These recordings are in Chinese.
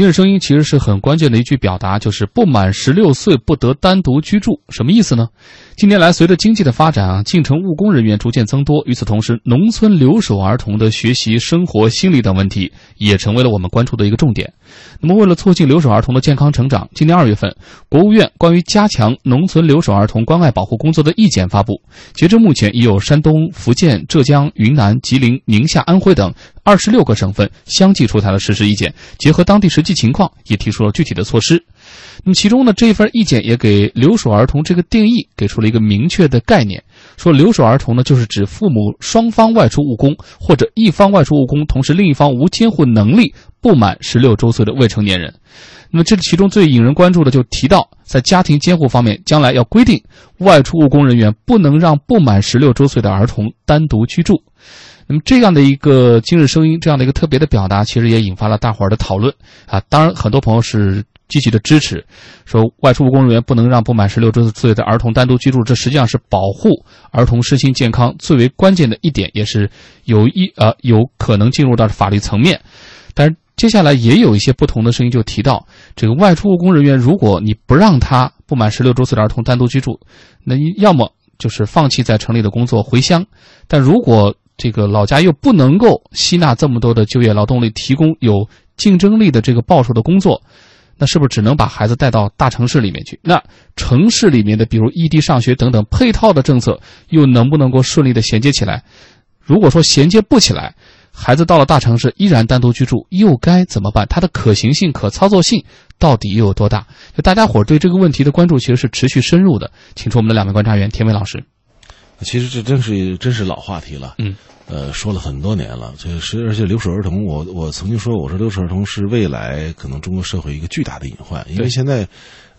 今日声音其实是很关键的一句表达，就是不满十六岁不得单独居住，什么意思呢？近年来，随着经济的发展啊，进城务工人员逐渐增多，与此同时，农村留守儿童的学习、生活、心理等问题也成为了我们关注的一个重点。那么，为了促进留守儿童的健康成长，今年二月份，国务院关于加强农村留守儿童关爱保护工作的意见发布。截至目前，已有山东、福建、浙江、云南、吉林、宁夏、安徽等二十六个省份相继出台了实施意见，结合当地实际情况，也提出了具体的措施。那么，其中呢，这份意见也给留守儿童这个定义给出了一个明确的概念，说留守儿童呢，就是指父母双方外出务工，或者一方外出务工，同时另一方无监护能力。不满十六周岁的未成年人，那么这其中最引人关注的就提到，在家庭监护方面，将来要规定外出务工人员不能让不满十六周岁的儿童单独居住。那么这样的一个今日声音，这样的一个特别的表达，其实也引发了大伙儿的讨论啊。当然，很多朋友是积极的支持，说外出务工人员不能让不满十六周岁的儿童单独居住，这实际上是保护儿童身心健康最为关键的一点，也是有一呃有可能进入到法律层面，但是。接下来也有一些不同的声音，就提到这个外出务工人员，如果你不让他不满十六周岁的儿童单独居住，那要么就是放弃在城里的工作回乡；但如果这个老家又不能够吸纳这么多的就业劳动力，提供有竞争力的这个报酬的工作，那是不是只能把孩子带到大城市里面去？那城市里面的，比如异地上学等等配套的政策，又能不能够顺利的衔接起来？如果说衔接不起来，孩子到了大城市依然单独居住，又该怎么办？它的可行性、可操作性到底又有多大？就大家伙对这个问题的关注其实是持续深入的。请出我们的两位观察员，田伟老师。其实这真是真是老话题了，嗯，呃，说了很多年了。这是而且留守儿童，我我曾经说，我说留守儿童是未来可能中国社会一个巨大的隐患，因为现在。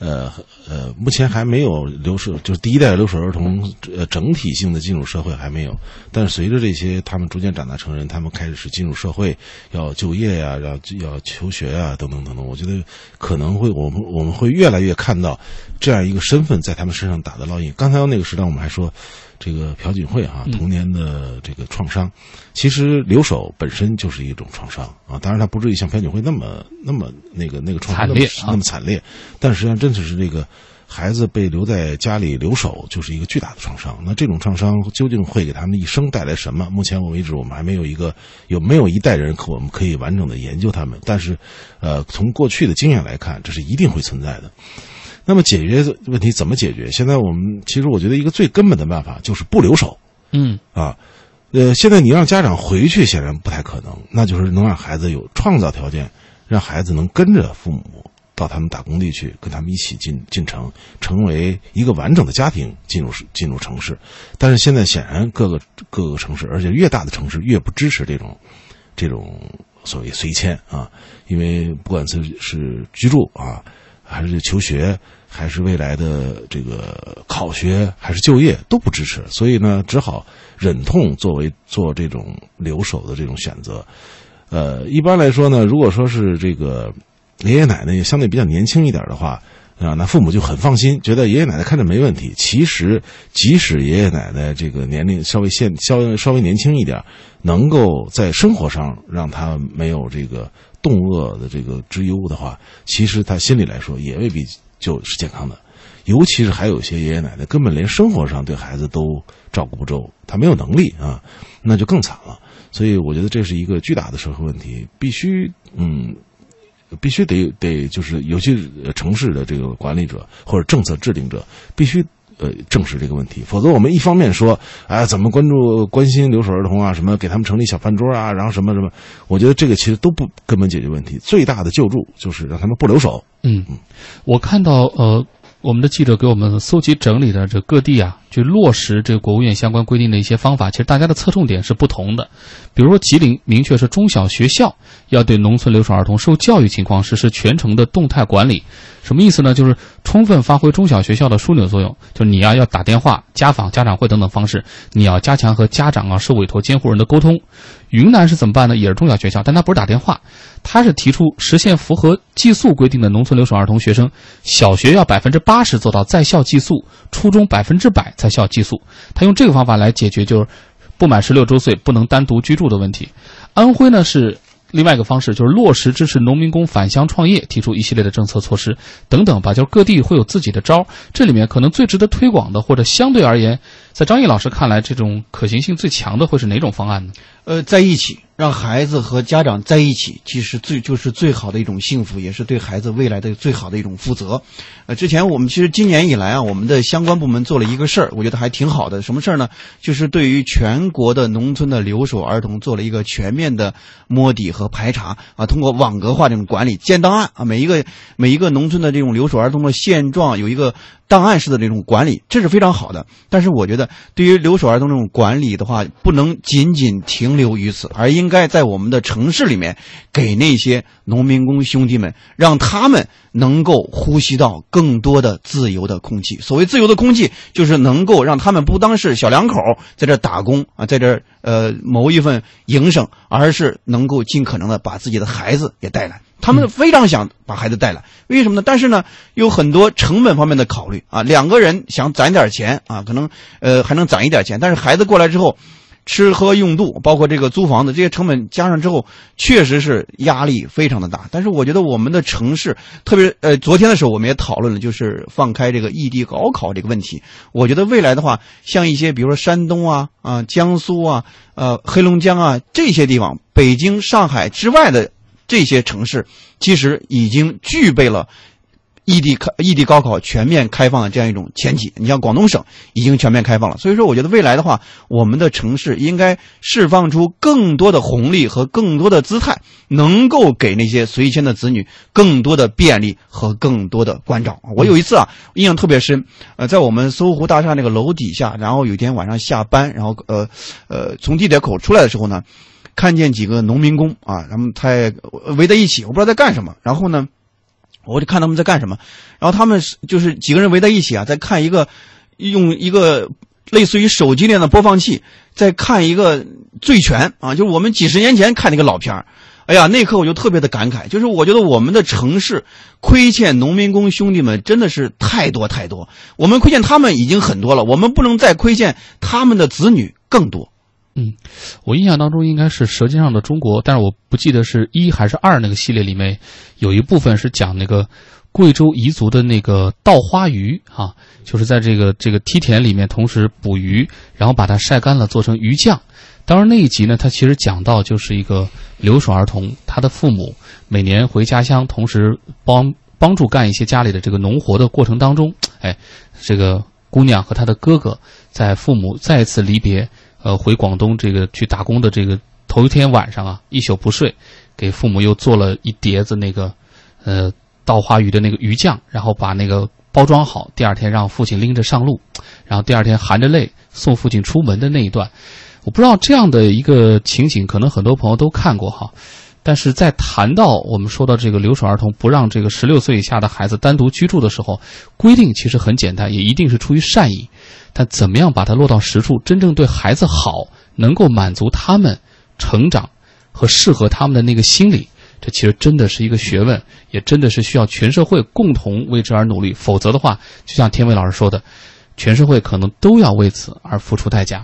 呃呃，目前还没有留守，就是第一代留守儿童，呃，整体性的进入社会还没有。但是随着这些他们逐渐长大成人，他们开始是进入社会，要就业呀，要要求学啊，等等等等。我觉得可能会，我们我们会越来越看到这样一个身份在他们身上打的烙印。刚才那个时代，我们还说。这个朴槿惠啊，童年的这个创伤，其实留守本身就是一种创伤啊。当然，他不至于像朴槿惠那么那么那个那个创伤惨烈那么惨烈，但实际上真的是这个孩子被留在家里留守，就是一个巨大的创伤。那这种创伤究竟会给他们一生带来什么？目前为止，我们还没有一个有没有一代人可我们可以完整的研究他们。但是，呃，从过去的经验来看，这是一定会存在的。那么解决问题怎么解决？现在我们其实我觉得一个最根本的办法就是不留守。嗯啊，呃，现在你让家长回去显然不太可能，那就是能让孩子有创造条件，让孩子能跟着父母到他们打工地去，跟他们一起进进城，成为一个完整的家庭进入进入城市。但是现在显然各个各个城市，而且越大的城市越不支持这种这种所谓随迁啊，因为不管是是居住啊。还是求学，还是未来的这个考学，还是就业都不支持，所以呢，只好忍痛作为做这种留守的这种选择。呃，一般来说呢，如果说是这个爷爷奶奶也相对比较年轻一点的话，啊，那父母就很放心，觉得爷爷奶奶看着没问题。其实，即使爷爷奶奶这个年龄稍微现稍稍微年轻一点，能够在生活上让他没有这个。冻饿的这个之忧的话，其实他心里来说也未必就是健康的，尤其是还有些爷爷奶奶根本连生活上对孩子都照顾不周，他没有能力啊，那就更惨了。所以我觉得这是一个巨大的社会问题，必须嗯，必须得得就是尤其城市的这个管理者或者政策制定者必须。呃，正视这个问题，否则我们一方面说，哎，怎么关注、关心留守儿童啊，什么给他们成立小饭桌啊，然后什么什么，我觉得这个其实都不根本解决问题。最大的救助就是让他们不留守。嗯嗯，我看到呃，我们的记者给我们搜集整理的这各地啊，去落实这个国务院相关规定的一些方法，其实大家的侧重点是不同的。比如说，吉林明确是中小学校要对农村留守儿童受教育情况实施全程的动态管理。什么意思呢？就是充分发挥中小学校的枢纽作用，就你呀要打电话、家访、家长会等等方式，你要加强和家长啊、受委托监护人的沟通。云南是怎么办呢？也是重要学校，但他不是打电话，他是提出实现符合寄宿规定的农村留守儿童学生，小学要百分之八十做到在校寄宿，初中百分之百在校寄宿。他用这个方法来解决就是不满十六周岁不能单独居住的问题。安徽呢是。另外一个方式就是落实支持农民工返乡创业，提出一系列的政策措施等等吧。就是各地会有自己的招儿，这里面可能最值得推广的，或者相对而言，在张毅老师看来，这种可行性最强的会是哪种方案呢？呃，在一起，让孩子和家长在一起，其实最就是最好的一种幸福，也是对孩子未来的最好的一种负责。呃，之前我们其实今年以来啊，我们的相关部门做了一个事儿，我觉得还挺好的。什么事儿呢？就是对于全国的农村的留守儿童做了一个全面的摸底和排查啊，通过网格化这种管理建档案啊，每一个每一个农村的这种留守儿童的现状有一个档案式的这种管理，这是非常好的。但是我觉得，对于留守儿童这种管理的话，不能仅仅停留于此，而应该在我们的城市里面，给那些农民工兄弟们，让他们能够呼吸到更多的自由的空气。所谓自由的空气，就是能够让他们不当是小两口在这打工啊，在这呃谋一份营生，而是能够尽可能的把自己的孩子也带来。他们非常想把孩子带来，为什么呢？但是呢，有很多成本方面的考虑啊。两个人想攒点钱啊，可能呃还能攒一点钱，但是孩子过来之后。吃喝用度，包括这个租房子这些成本加上之后，确实是压力非常的大。但是我觉得我们的城市，特别呃，昨天的时候我们也讨论了，就是放开这个异地高考这个问题。我觉得未来的话，像一些比如说山东啊、啊江苏啊、呃黑龙江啊这些地方，北京、上海之外的这些城市，其实已经具备了。异地开异地高考全面开放的这样一种前提，你像广东省已经全面开放了，所以说我觉得未来的话，我们的城市应该释放出更多的红利和更多的姿态，能够给那些随迁的子女更多的便利和更多的关照。我有一次啊，印象特别深，呃，在我们搜狐大厦那个楼底下，然后有一天晚上下班，然后呃呃从地铁口出来的时候呢，看见几个农民工啊，他们在围在一起，我不知道在干什么，然后呢。我就看他们在干什么，然后他们就是几个人围在一起啊，在看一个用一个类似于手机那样的播放器，在看一个《醉拳》啊，就是我们几十年前看那个老片儿。哎呀，那刻我就特别的感慨，就是我觉得我们的城市亏欠农民工兄弟们真的是太多太多，我们亏欠他们已经很多了，我们不能再亏欠他们的子女更多。嗯，我印象当中应该是《舌尖上的中国》，但是我不记得是一还是二那个系列里面有一部分是讲那个贵州彝族的那个稻花鱼啊，就是在这个这个梯田里面同时捕鱼，然后把它晒干了做成鱼酱。当然那一集呢，它其实讲到就是一个留守儿童，他的父母每年回家乡，同时帮帮助干一些家里的这个农活的过程当中，哎，这个姑娘和她的哥哥在父母再次离别。呃，回广东这个去打工的这个头一天晚上啊，一宿不睡，给父母又做了一碟子那个，呃，稻花鱼的那个鱼酱，然后把那个包装好，第二天让父亲拎着上路，然后第二天含着泪送父亲出门的那一段，我不知道这样的一个情景，可能很多朋友都看过哈。但是在谈到我们说到这个留守儿童不让这个十六岁以下的孩子单独居住的时候，规定其实很简单，也一定是出于善意。但怎么样把它落到实处，真正对孩子好，能够满足他们成长和适合他们的那个心理，这其实真的是一个学问，也真的是需要全社会共同为之而努力。否则的话，就像天伟老师说的，全社会可能都要为此而付出代价。